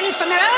They from their own.